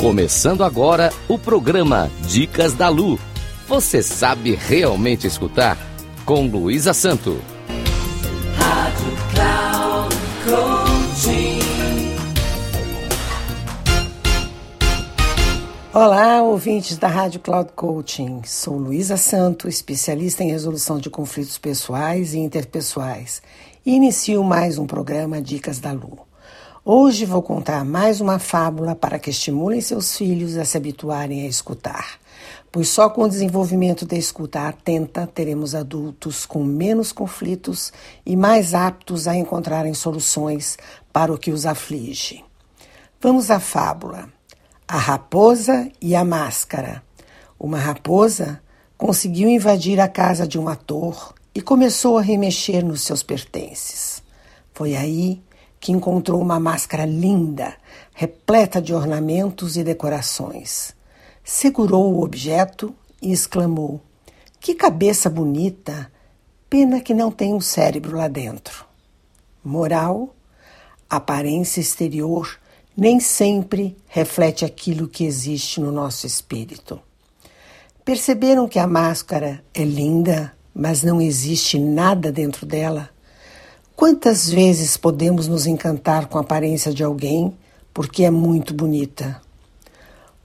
Começando agora o programa Dicas da Lu. Você sabe realmente escutar? Com Luísa Santo. Rádio Cloud. Olá, ouvintes da Rádio Cloud Coaching. Sou Luísa Santo, especialista em resolução de conflitos pessoais e interpessoais, e inicio mais um programa Dicas da Lu. Hoje vou contar mais uma fábula para que estimulem seus filhos a se habituarem a escutar, pois só com o desenvolvimento da escuta atenta teremos adultos com menos conflitos e mais aptos a encontrarem soluções para o que os aflige. Vamos à fábula. A raposa e a máscara. Uma raposa conseguiu invadir a casa de um ator e começou a remexer nos seus pertences. Foi aí que encontrou uma máscara linda, repleta de ornamentos e decorações. Segurou o objeto e exclamou: Que cabeça bonita! Pena que não tem um cérebro lá dentro. Moral: aparência exterior nem sempre reflete aquilo que existe no nosso espírito. Perceberam que a máscara é linda, mas não existe nada dentro dela? Quantas vezes podemos nos encantar com a aparência de alguém porque é muito bonita?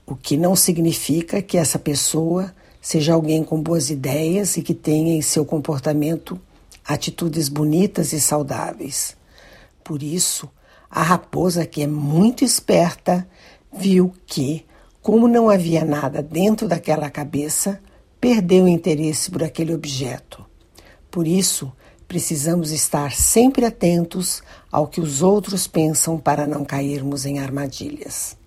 O que não significa que essa pessoa seja alguém com boas ideias e que tenha em seu comportamento atitudes bonitas e saudáveis. Por isso, a raposa, que é muito esperta, viu que, como não havia nada dentro daquela cabeça, perdeu o interesse por aquele objeto. Por isso, precisamos estar sempre atentos ao que os outros pensam para não cairmos em armadilhas.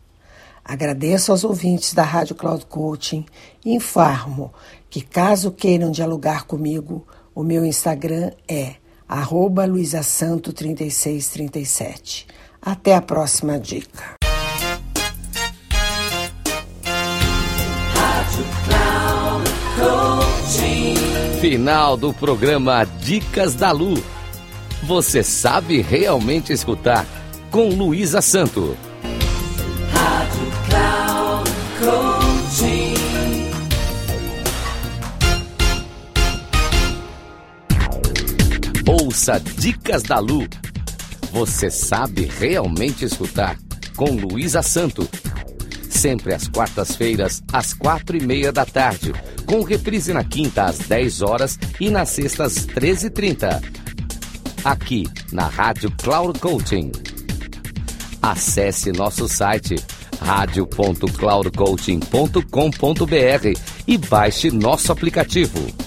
Agradeço aos ouvintes da Rádio Cloud Coaching e informo que, caso queiram dialogar comigo, o meu Instagram é arroba luisasanto3637. Até a próxima dica. Final do programa Dicas da Lu. Você sabe realmente escutar com Luísa Santo. Rádio Cloud. Ouça Dicas da Lu você sabe realmente escutar com Luísa Santo. Sempre às quartas-feiras, às quatro e meia da tarde, com reprise na quinta às 10 horas e na sexta às 13h30. Aqui na Rádio Cloud Coaching. Acesse nosso site radio.cloudcoaching.com.br e baixe nosso aplicativo.